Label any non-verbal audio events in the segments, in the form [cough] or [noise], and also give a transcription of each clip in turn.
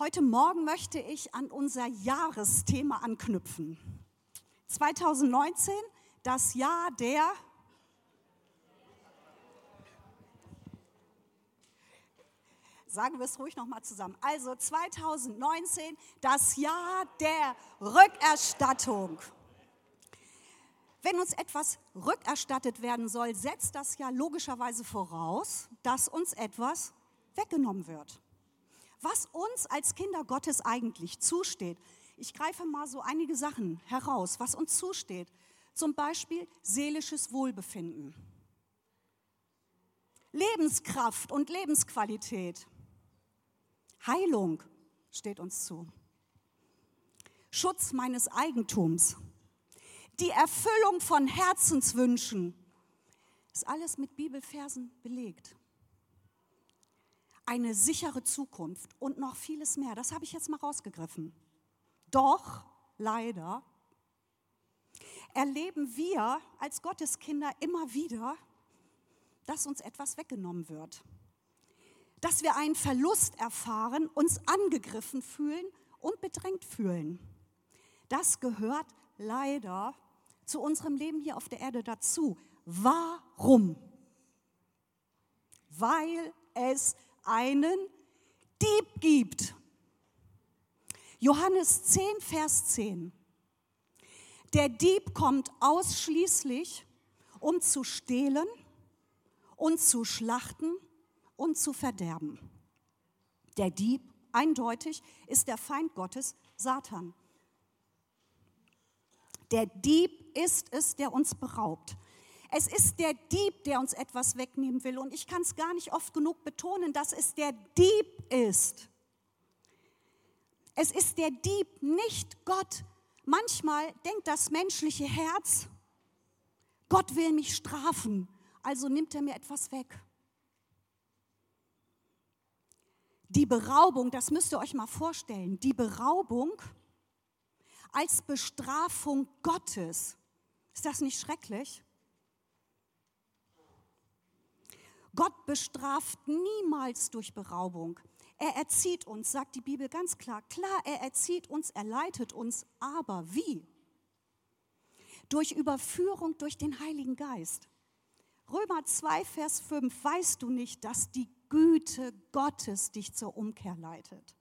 Heute Morgen möchte ich an unser Jahresthema anknüpfen. 2019, das Jahr der Sagen wir es ruhig nochmal zusammen. Also 2019, das Jahr der Rückerstattung. Wenn uns etwas rückerstattet werden soll, setzt das ja logischerweise voraus, dass uns etwas weggenommen wird. Was uns als Kinder Gottes eigentlich zusteht. Ich greife mal so einige Sachen heraus, was uns zusteht. Zum Beispiel seelisches Wohlbefinden, Lebenskraft und Lebensqualität, Heilung steht uns zu, Schutz meines Eigentums, die Erfüllung von Herzenswünschen. Ist alles mit Bibelversen belegt. Eine sichere Zukunft und noch vieles mehr. Das habe ich jetzt mal rausgegriffen. Doch, leider, erleben wir als Gotteskinder immer wieder, dass uns etwas weggenommen wird. Dass wir einen Verlust erfahren, uns angegriffen fühlen und bedrängt fühlen. Das gehört leider zu unserem Leben hier auf der Erde dazu. Warum? Weil es einen Dieb gibt. Johannes 10, Vers 10. Der Dieb kommt ausschließlich, um zu stehlen und zu schlachten und zu verderben. Der Dieb, eindeutig, ist der Feind Gottes, Satan. Der Dieb ist es, der uns beraubt. Es ist der Dieb, der uns etwas wegnehmen will. Und ich kann es gar nicht oft genug betonen, dass es der Dieb ist. Es ist der Dieb, nicht Gott. Manchmal denkt das menschliche Herz, Gott will mich strafen, also nimmt er mir etwas weg. Die Beraubung, das müsst ihr euch mal vorstellen, die Beraubung als Bestrafung Gottes. Ist das nicht schrecklich? Gott bestraft niemals durch Beraubung. Er erzieht uns, sagt die Bibel ganz klar. Klar, er erzieht uns, er leitet uns, aber wie? Durch Überführung durch den Heiligen Geist. Römer 2, Vers 5, weißt du nicht, dass die Güte Gottes dich zur Umkehr leitet?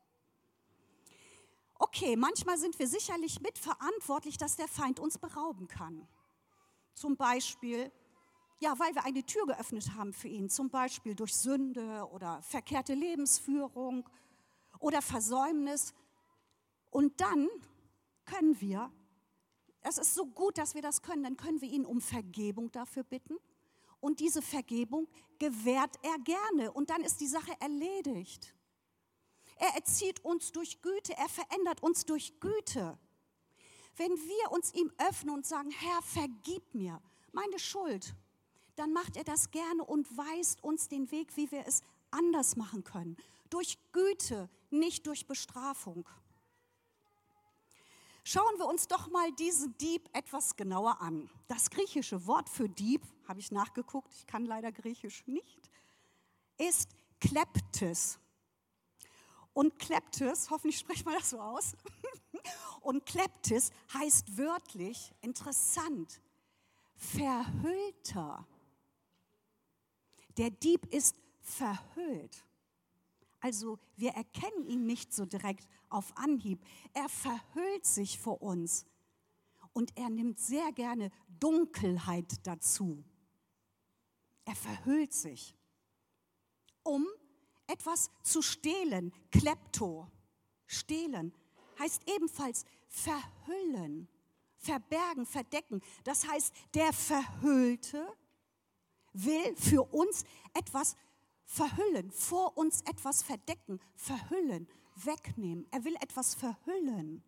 Okay, manchmal sind wir sicherlich mitverantwortlich, dass der Feind uns berauben kann. Zum Beispiel, ja, weil wir eine Tür geöffnet haben für ihn, zum Beispiel durch Sünde oder verkehrte Lebensführung oder Versäumnis. Und dann können wir, es ist so gut, dass wir das können, dann können wir ihn um Vergebung dafür bitten. Und diese Vergebung gewährt er gerne. Und dann ist die Sache erledigt. Er erzieht uns durch Güte, er verändert uns durch Güte. Wenn wir uns ihm öffnen und sagen, Herr, vergib mir meine Schuld, dann macht er das gerne und weist uns den Weg, wie wir es anders machen können. Durch Güte, nicht durch Bestrafung. Schauen wir uns doch mal diesen Dieb etwas genauer an. Das griechische Wort für Dieb, habe ich nachgeguckt, ich kann leider Griechisch nicht, ist Kleptes. Und Kleptes, hoffentlich spreche ich mal das so aus, [laughs] und Kleptes heißt wörtlich, interessant, verhüllter. Der Dieb ist verhüllt. Also wir erkennen ihn nicht so direkt auf Anhieb. Er verhüllt sich vor uns und er nimmt sehr gerne Dunkelheit dazu. Er verhüllt sich, um etwas zu stehlen, klepto, stehlen, heißt ebenfalls verhüllen, verbergen, verdecken. Das heißt, der Verhüllte will für uns etwas verhüllen, vor uns etwas verdecken, verhüllen, wegnehmen. Er will etwas verhüllen.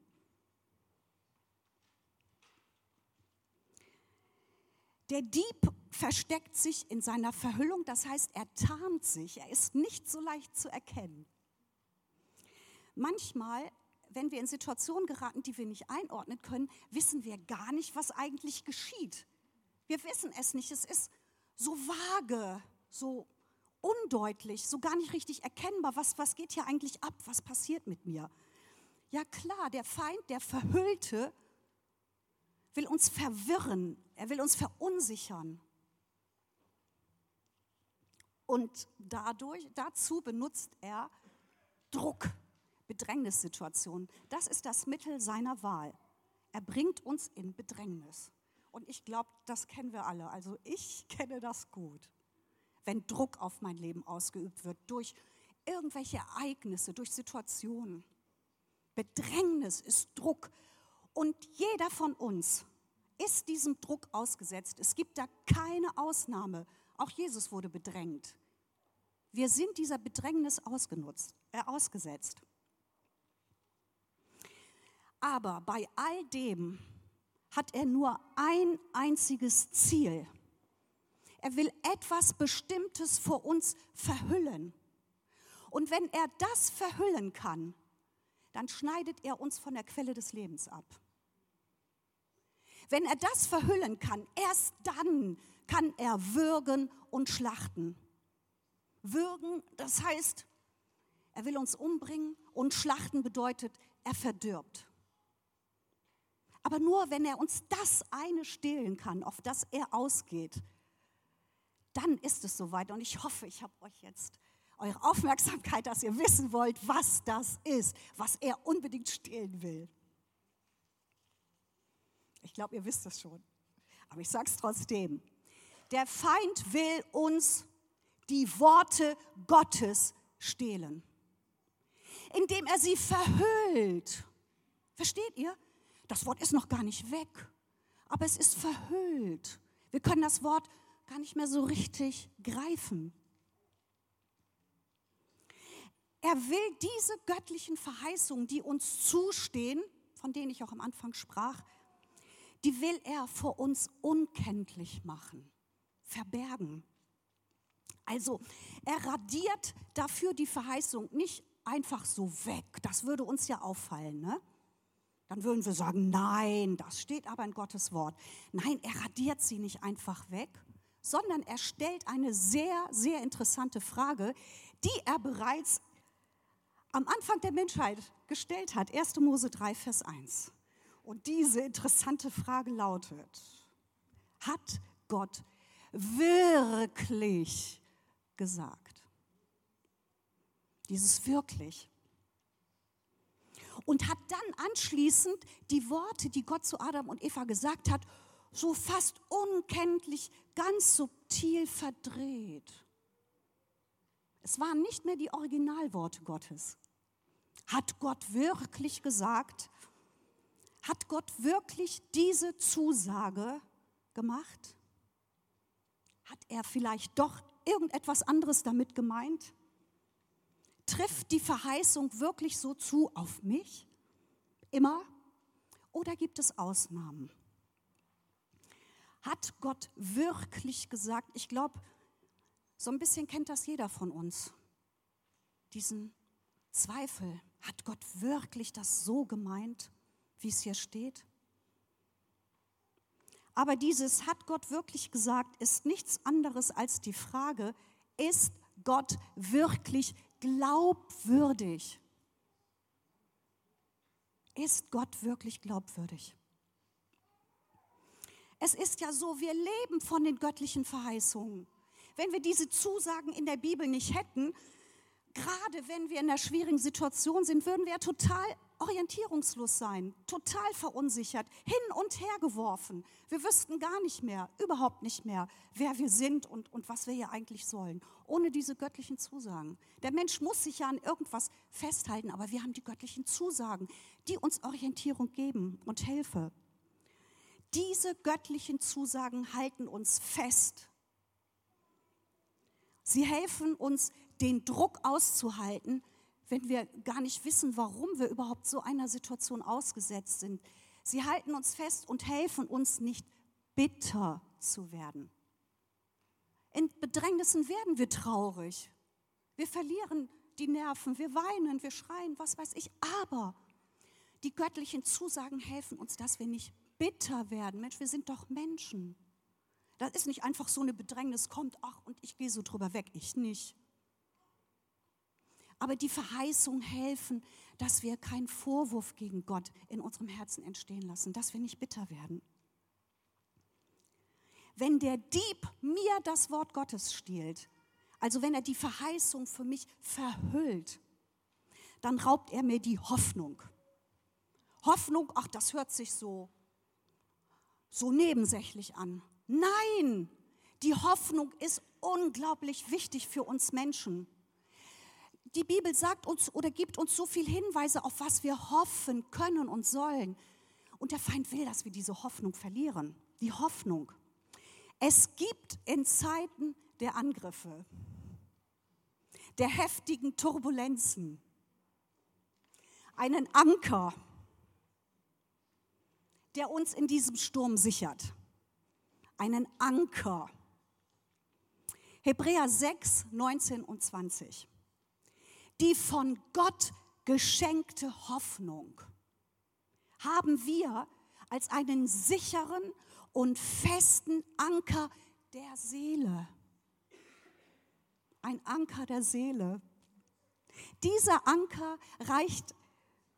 Der Dieb versteckt sich in seiner Verhüllung, das heißt, er tarnt sich, er ist nicht so leicht zu erkennen. Manchmal, wenn wir in Situationen geraten, die wir nicht einordnen können, wissen wir gar nicht, was eigentlich geschieht. Wir wissen es nicht, es ist so vage, so undeutlich, so gar nicht richtig erkennbar. Was, was geht hier eigentlich ab? Was passiert mit mir? Ja klar, der Feind, der Verhüllte, will uns verwirren, er will uns verunsichern. Und dadurch, dazu benutzt er Druck, Bedrängnissituationen. Das ist das Mittel seiner Wahl. Er bringt uns in Bedrängnis. Und ich glaube, das kennen wir alle. Also ich [laughs] kenne das gut. Wenn Druck auf mein Leben ausgeübt wird durch irgendwelche Ereignisse, durch Situationen. Bedrängnis ist Druck. Und jeder von uns ist diesem Druck ausgesetzt. Es gibt da keine Ausnahme. Auch Jesus wurde bedrängt. Wir sind dieser Bedrängnis äh, ausgesetzt. Aber bei all dem hat er nur ein einziges Ziel. Er will etwas Bestimmtes vor uns verhüllen. Und wenn er das verhüllen kann, dann schneidet er uns von der Quelle des Lebens ab. Wenn er das verhüllen kann, erst dann kann er würgen und schlachten. Würgen, das heißt, er will uns umbringen und schlachten bedeutet, er verdirbt. Aber nur wenn er uns das eine stehlen kann, auf das er ausgeht, dann ist es soweit. Und ich hoffe, ich habe euch jetzt eure Aufmerksamkeit, dass ihr wissen wollt, was das ist, was er unbedingt stehlen will. Ich glaube, ihr wisst das schon. Aber ich sage es trotzdem. Der Feind will uns die Worte Gottes stehlen, indem er sie verhüllt. Versteht ihr? Das Wort ist noch gar nicht weg, aber es ist verhüllt. Wir können das Wort gar nicht mehr so richtig greifen. Er will diese göttlichen Verheißungen, die uns zustehen, von denen ich auch am Anfang sprach, die will er vor uns unkenntlich machen, verbergen. Also er radiert dafür die Verheißung nicht einfach so weg. Das würde uns ja auffallen. Ne? Dann würden wir sagen, nein, das steht aber in Gottes Wort. Nein, er radiert sie nicht einfach weg, sondern er stellt eine sehr, sehr interessante Frage, die er bereits am Anfang der Menschheit gestellt hat. 1. Mose 3, Vers 1. Und diese interessante Frage lautet, hat Gott wirklich gesagt? Dieses wirklich und hat dann anschließend die Worte, die Gott zu Adam und Eva gesagt hat, so fast unkenntlich, ganz subtil verdreht. Es waren nicht mehr die Originalworte Gottes. Hat Gott wirklich gesagt? Hat Gott wirklich diese Zusage gemacht? Hat er vielleicht doch irgendetwas anderes damit gemeint? Trifft die Verheißung wirklich so zu auf mich? Immer? Oder gibt es Ausnahmen? Hat Gott wirklich gesagt, ich glaube, so ein bisschen kennt das jeder von uns, diesen Zweifel, hat Gott wirklich das so gemeint, wie es hier steht? Aber dieses hat Gott wirklich gesagt ist nichts anderes als die Frage, ist Gott wirklich glaubwürdig? Ist Gott wirklich glaubwürdig? Es ist ja so, wir leben von den göttlichen Verheißungen. Wenn wir diese Zusagen in der Bibel nicht hätten, gerade wenn wir in einer schwierigen Situation sind, würden wir total orientierungslos sein, total verunsichert, hin und her geworfen. Wir wüssten gar nicht mehr, überhaupt nicht mehr, wer wir sind und, und was wir hier eigentlich sollen, ohne diese göttlichen Zusagen. Der Mensch muss sich ja an irgendwas festhalten, aber wir haben die göttlichen Zusagen, die uns Orientierung geben und Hilfe. Diese göttlichen Zusagen halten uns fest. Sie helfen uns, den Druck auszuhalten, wenn wir gar nicht wissen, warum wir überhaupt so einer Situation ausgesetzt sind. Sie halten uns fest und helfen uns nicht bitter zu werden. In Bedrängnissen werden wir traurig. Wir verlieren die Nerven, wir weinen, wir schreien, was weiß ich. Aber die göttlichen Zusagen helfen uns, dass wir nicht bitter werden. Mensch, wir sind doch Menschen. Das ist nicht einfach so eine Bedrängnis, kommt, ach, und ich gehe so drüber weg. Ich nicht. Aber die Verheißungen helfen, dass wir keinen Vorwurf gegen Gott in unserem Herzen entstehen lassen, dass wir nicht bitter werden. Wenn der Dieb mir das Wort Gottes stiehlt, also wenn er die Verheißung für mich verhüllt, dann raubt er mir die Hoffnung. Hoffnung, ach, das hört sich so, so nebensächlich an. Nein, die Hoffnung ist unglaublich wichtig für uns Menschen. Die Bibel sagt uns oder gibt uns so viele Hinweise, auf was wir hoffen können und sollen. Und der Feind will, dass wir diese Hoffnung verlieren. Die Hoffnung. Es gibt in Zeiten der Angriffe, der heftigen Turbulenzen, einen Anker, der uns in diesem Sturm sichert. Einen Anker. Hebräer 6, 19 und 20. Die von Gott geschenkte Hoffnung haben wir als einen sicheren und festen Anker der Seele. Ein Anker der Seele. Dieser Anker reicht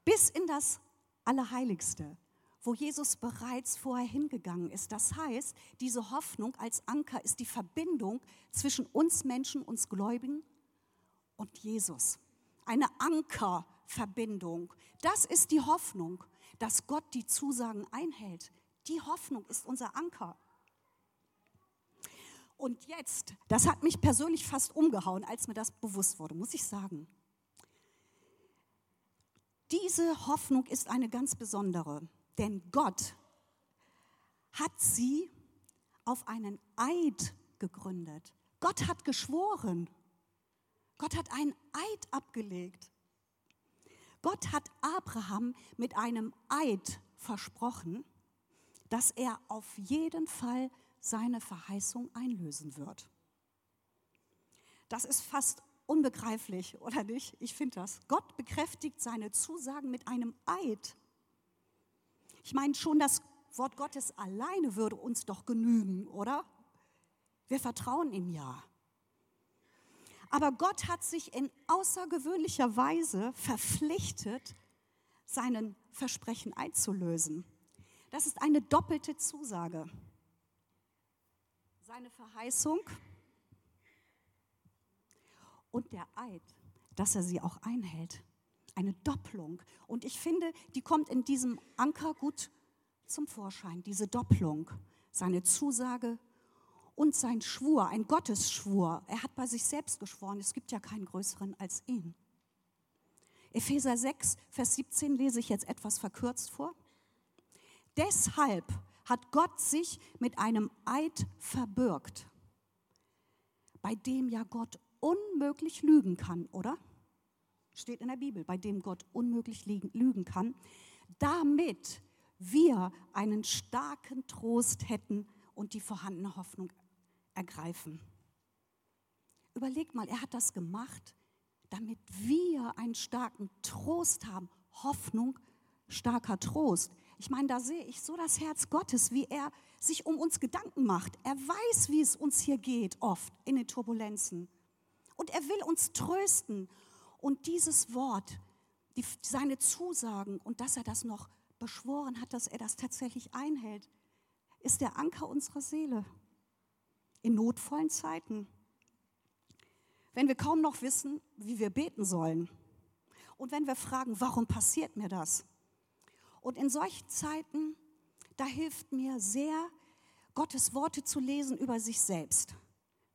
bis in das Allerheiligste, wo Jesus bereits vorher hingegangen ist. Das heißt, diese Hoffnung als Anker ist die Verbindung zwischen uns Menschen, uns Gläubigen und Jesus. Eine Ankerverbindung. Das ist die Hoffnung, dass Gott die Zusagen einhält. Die Hoffnung ist unser Anker. Und jetzt, das hat mich persönlich fast umgehauen, als mir das bewusst wurde, muss ich sagen. Diese Hoffnung ist eine ganz besondere, denn Gott hat sie auf einen Eid gegründet. Gott hat geschworen. Gott hat einen Eid abgelegt. Gott hat Abraham mit einem Eid versprochen, dass er auf jeden Fall seine Verheißung einlösen wird. Das ist fast unbegreiflich, oder nicht? Ich finde das. Gott bekräftigt seine Zusagen mit einem Eid. Ich meine, schon das Wort Gottes alleine würde uns doch genügen, oder? Wir vertrauen ihm ja. Aber Gott hat sich in außergewöhnlicher Weise verpflichtet, seinen Versprechen einzulösen. Das ist eine doppelte Zusage. Seine Verheißung und der Eid, dass er sie auch einhält. Eine Doppelung. Und ich finde, die kommt in diesem Anker gut zum Vorschein, diese Doppelung. Seine Zusage und sein Schwur, ein Gottesschwur. Er hat bei sich selbst geschworen, es gibt ja keinen größeren als ihn. Epheser 6, Vers 17 lese ich jetzt etwas verkürzt vor. Deshalb hat Gott sich mit einem Eid verbürgt, bei dem ja Gott unmöglich lügen kann, oder? Steht in der Bibel, bei dem Gott unmöglich lügen kann, damit wir einen starken Trost hätten und die vorhandene Hoffnung ergreifen. Überlegt mal, er hat das gemacht, damit wir einen starken Trost haben. Hoffnung, starker Trost. Ich meine, da sehe ich so das Herz Gottes, wie er sich um uns Gedanken macht. Er weiß, wie es uns hier geht, oft in den Turbulenzen. Und er will uns trösten. Und dieses Wort, die, seine Zusagen und dass er das noch beschworen hat, dass er das tatsächlich einhält, ist der Anker unserer Seele in notvollen Zeiten. Wenn wir kaum noch wissen, wie wir beten sollen. Und wenn wir fragen, warum passiert mir das? Und in solchen Zeiten, da hilft mir sehr, Gottes Worte zu lesen über sich selbst.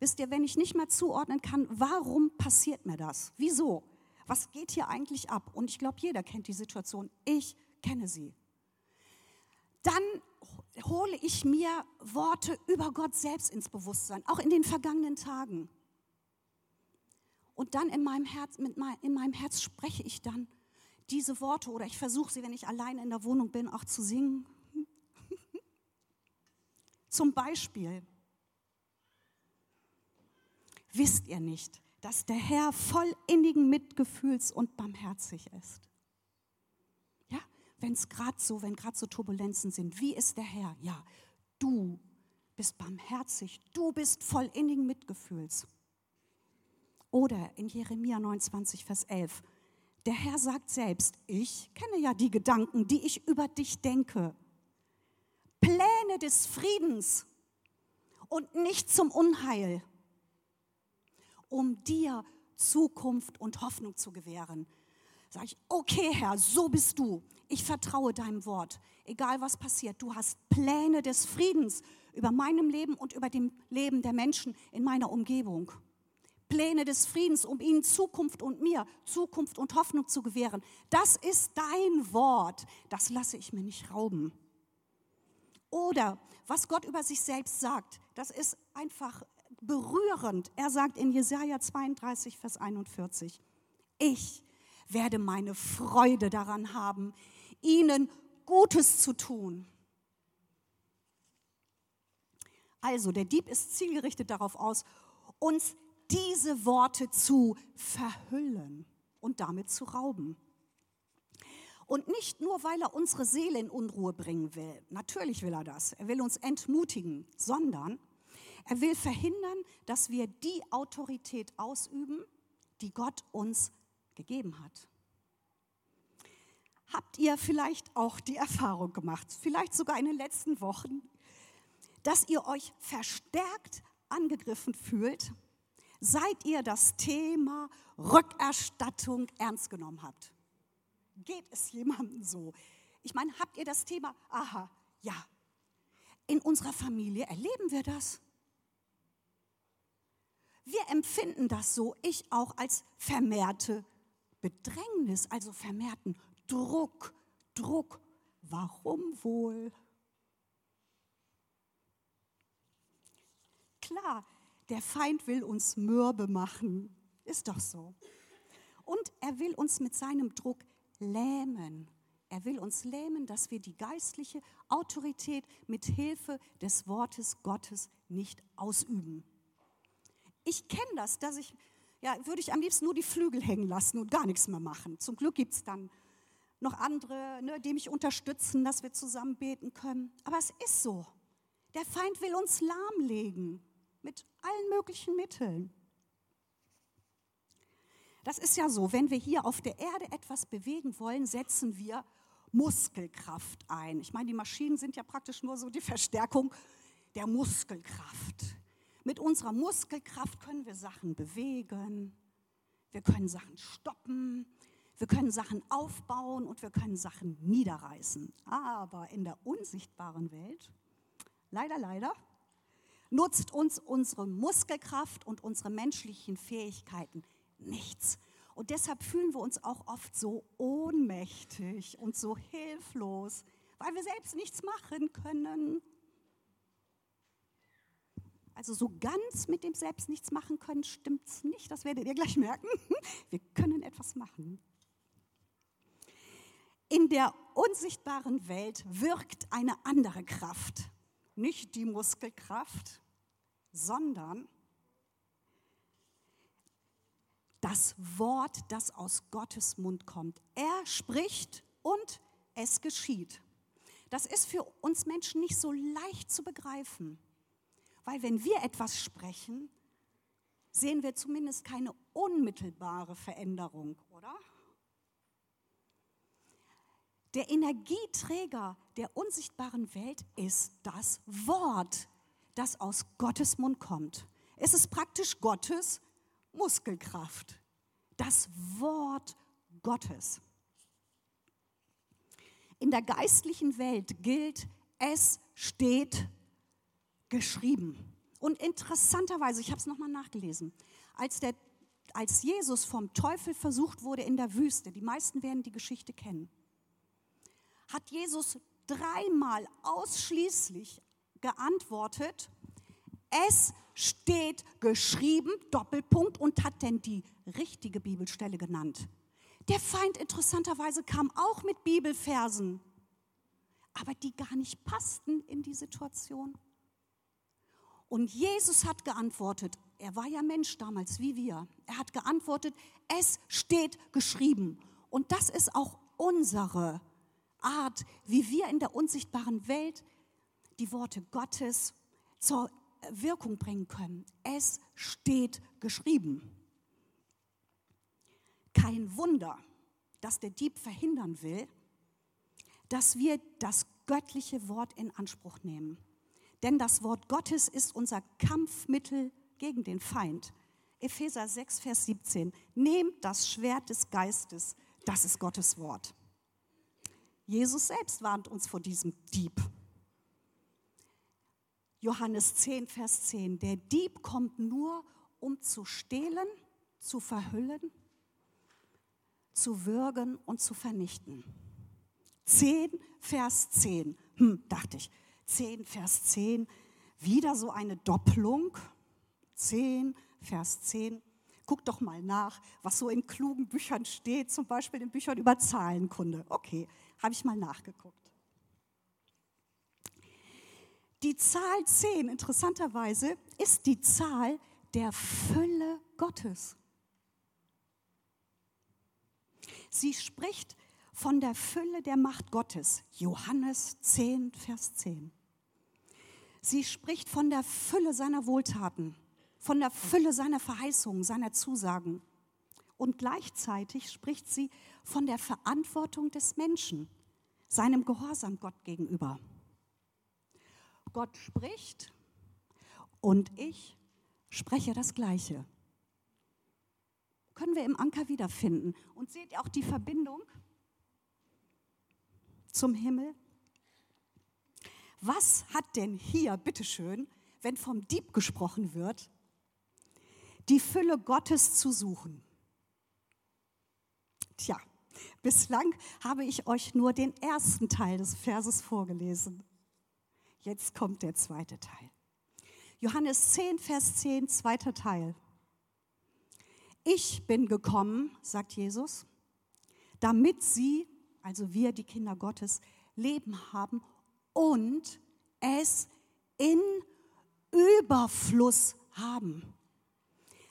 Wisst ihr, wenn ich nicht mehr zuordnen kann, warum passiert mir das? Wieso? Was geht hier eigentlich ab? Und ich glaube, jeder kennt die Situation. Ich kenne sie. Dann hole ich mir Worte über Gott selbst ins Bewusstsein, auch in den vergangenen Tagen. Und dann in meinem Herz, mit mein, in meinem Herz spreche ich dann diese Worte oder ich versuche sie, wenn ich alleine in der Wohnung bin, auch zu singen. [laughs] Zum Beispiel, wisst ihr nicht, dass der Herr voll innigen Mitgefühls und barmherzig ist? Wenn es gerade so, wenn gerade so Turbulenzen sind, wie ist der Herr? Ja, du bist barmherzig, du bist voll innigen Mitgefühls. Oder in Jeremia 29, Vers 11, der Herr sagt selbst, ich kenne ja die Gedanken, die ich über dich denke. Pläne des Friedens und nicht zum Unheil, um dir Zukunft und Hoffnung zu gewähren. Sag ich, okay Herr, so bist du. Ich vertraue deinem Wort. Egal was passiert, du hast Pläne des Friedens über meinem Leben und über dem Leben der Menschen in meiner Umgebung. Pläne des Friedens, um ihnen Zukunft und mir Zukunft und Hoffnung zu gewähren. Das ist dein Wort. Das lasse ich mir nicht rauben. Oder was Gott über sich selbst sagt, das ist einfach berührend. Er sagt in Jesaja 32, Vers 41, ich werde meine Freude daran haben, ihnen Gutes zu tun. Also, der Dieb ist zielgerichtet darauf aus, uns diese Worte zu verhüllen und damit zu rauben. Und nicht nur, weil er unsere Seele in Unruhe bringen will. Natürlich will er das. Er will uns entmutigen, sondern er will verhindern, dass wir die Autorität ausüben, die Gott uns gegeben hat. Habt ihr vielleicht auch die Erfahrung gemacht, vielleicht sogar in den letzten Wochen, dass ihr euch verstärkt angegriffen fühlt, seit ihr das Thema Rückerstattung ernst genommen habt? Geht es jemandem so? Ich meine, habt ihr das Thema, aha, ja, in unserer Familie erleben wir das. Wir empfinden das so, ich auch als vermehrte Bedrängnis, also vermehrten Druck, Druck. Warum wohl? Klar, der Feind will uns mürbe machen, ist doch so. Und er will uns mit seinem Druck lähmen. Er will uns lähmen, dass wir die geistliche Autorität mit Hilfe des Wortes Gottes nicht ausüben. Ich kenne das, dass ich, ja, würde ich am liebsten nur die Flügel hängen lassen und gar nichts mehr machen. Zum Glück gibt es dann noch andere, ne, die mich unterstützen, dass wir zusammen beten können. Aber es ist so. Der Feind will uns lahmlegen mit allen möglichen Mitteln. Das ist ja so, wenn wir hier auf der Erde etwas bewegen wollen, setzen wir Muskelkraft ein. Ich meine, die Maschinen sind ja praktisch nur so die Verstärkung der Muskelkraft. Mit unserer Muskelkraft können wir Sachen bewegen, wir können Sachen stoppen, wir können Sachen aufbauen und wir können Sachen niederreißen. Aber in der unsichtbaren Welt, leider, leider, nutzt uns unsere Muskelkraft und unsere menschlichen Fähigkeiten nichts. Und deshalb fühlen wir uns auch oft so ohnmächtig und so hilflos, weil wir selbst nichts machen können. Also so ganz mit dem Selbst nichts machen können, stimmt es nicht. Das werdet ihr gleich merken. [laughs] Wir können etwas machen. In der unsichtbaren Welt wirkt eine andere Kraft. Nicht die Muskelkraft, sondern das Wort, das aus Gottes Mund kommt. Er spricht und es geschieht. Das ist für uns Menschen nicht so leicht zu begreifen, weil wenn wir etwas sprechen, sehen wir zumindest keine unmittelbare Veränderung, oder? Der Energieträger der unsichtbaren Welt ist das Wort, das aus Gottes Mund kommt. Es ist praktisch Gottes Muskelkraft. Das Wort Gottes. In der geistlichen Welt gilt, es steht geschrieben. Und interessanterweise, ich habe es nochmal nachgelesen, als, der, als Jesus vom Teufel versucht wurde in der Wüste, die meisten werden die Geschichte kennen, hat Jesus dreimal ausschließlich geantwortet, es steht geschrieben, Doppelpunkt, und hat denn die richtige Bibelstelle genannt. Der Feind interessanterweise kam auch mit Bibelversen, aber die gar nicht passten in die Situation. Und Jesus hat geantwortet, er war ja Mensch damals wie wir, er hat geantwortet, es steht geschrieben. Und das ist auch unsere Art, wie wir in der unsichtbaren Welt die Worte Gottes zur Wirkung bringen können. Es steht geschrieben. Kein Wunder, dass der Dieb verhindern will, dass wir das göttliche Wort in Anspruch nehmen. Denn das Wort Gottes ist unser Kampfmittel gegen den Feind. Epheser 6, Vers 17. Nehmt das Schwert des Geistes, das ist Gottes Wort. Jesus selbst warnt uns vor diesem Dieb. Johannes 10, Vers 10. Der Dieb kommt nur, um zu stehlen, zu verhüllen, zu würgen und zu vernichten. 10, Vers 10. Hm, dachte ich, 10, Vers 10. Wieder so eine Doppelung. 10, Vers 10. Guck doch mal nach, was so in klugen Büchern steht, zum Beispiel in Büchern über Zahlenkunde. Okay, habe ich mal nachgeguckt. Die Zahl 10, interessanterweise, ist die Zahl der Fülle Gottes. Sie spricht von der Fülle der Macht Gottes. Johannes 10, Vers 10. Sie spricht von der Fülle seiner Wohltaten, von der Fülle seiner Verheißungen, seiner Zusagen. Und gleichzeitig spricht sie von der Verantwortung des Menschen, seinem Gehorsam Gott gegenüber. Gott spricht und ich spreche das Gleiche. Können wir im Anker wiederfinden. Und seht auch die Verbindung zum Himmel? Was hat denn hier, bitteschön, wenn vom Dieb gesprochen wird, die Fülle Gottes zu suchen? Tja, bislang habe ich euch nur den ersten Teil des Verses vorgelesen. Jetzt kommt der zweite Teil. Johannes 10, Vers 10, zweiter Teil. Ich bin gekommen, sagt Jesus, damit sie, also wir, die Kinder Gottes, Leben haben und es in Überfluss haben.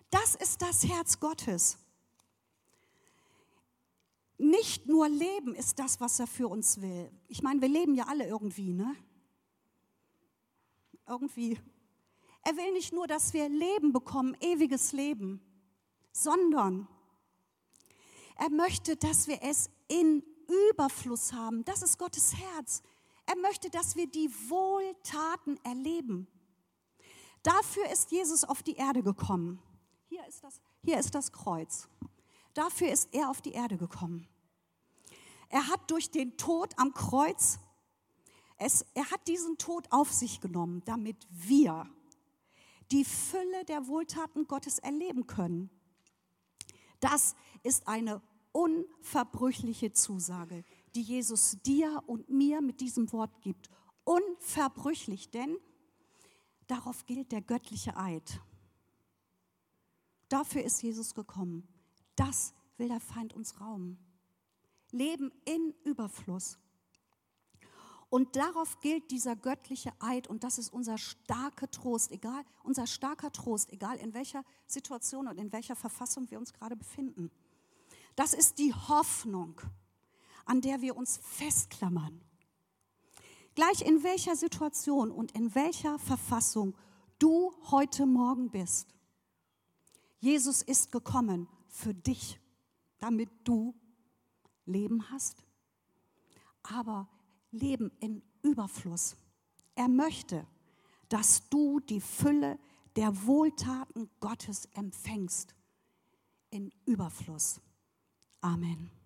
Das ist das Herz Gottes. Nicht nur Leben ist das, was er für uns will. Ich meine, wir leben ja alle irgendwie, ne? Irgendwie. Er will nicht nur, dass wir Leben bekommen, ewiges Leben, sondern er möchte, dass wir es in Überfluss haben. Das ist Gottes Herz. Er möchte, dass wir die Wohltaten erleben. Dafür ist Jesus auf die Erde gekommen. Hier ist das, hier ist das Kreuz. Dafür ist er auf die Erde gekommen. Er hat durch den Tod am Kreuz, es, er hat diesen Tod auf sich genommen, damit wir die Fülle der Wohltaten Gottes erleben können. Das ist eine unverbrüchliche Zusage, die Jesus dir und mir mit diesem Wort gibt. Unverbrüchlich, denn darauf gilt der göttliche Eid. Dafür ist Jesus gekommen. Das will der Feind uns rauben. Leben in Überfluss. Und darauf gilt dieser göttliche Eid und das ist unser starker Trost, egal, unser starker Trost, egal in welcher Situation und in welcher Verfassung wir uns gerade befinden. Das ist die Hoffnung, an der wir uns festklammern. Gleich in welcher Situation und in welcher Verfassung du heute Morgen bist. Jesus ist gekommen für dich, damit du Leben hast, aber Leben in Überfluss. Er möchte, dass du die Fülle der Wohltaten Gottes empfängst in Überfluss. Amen.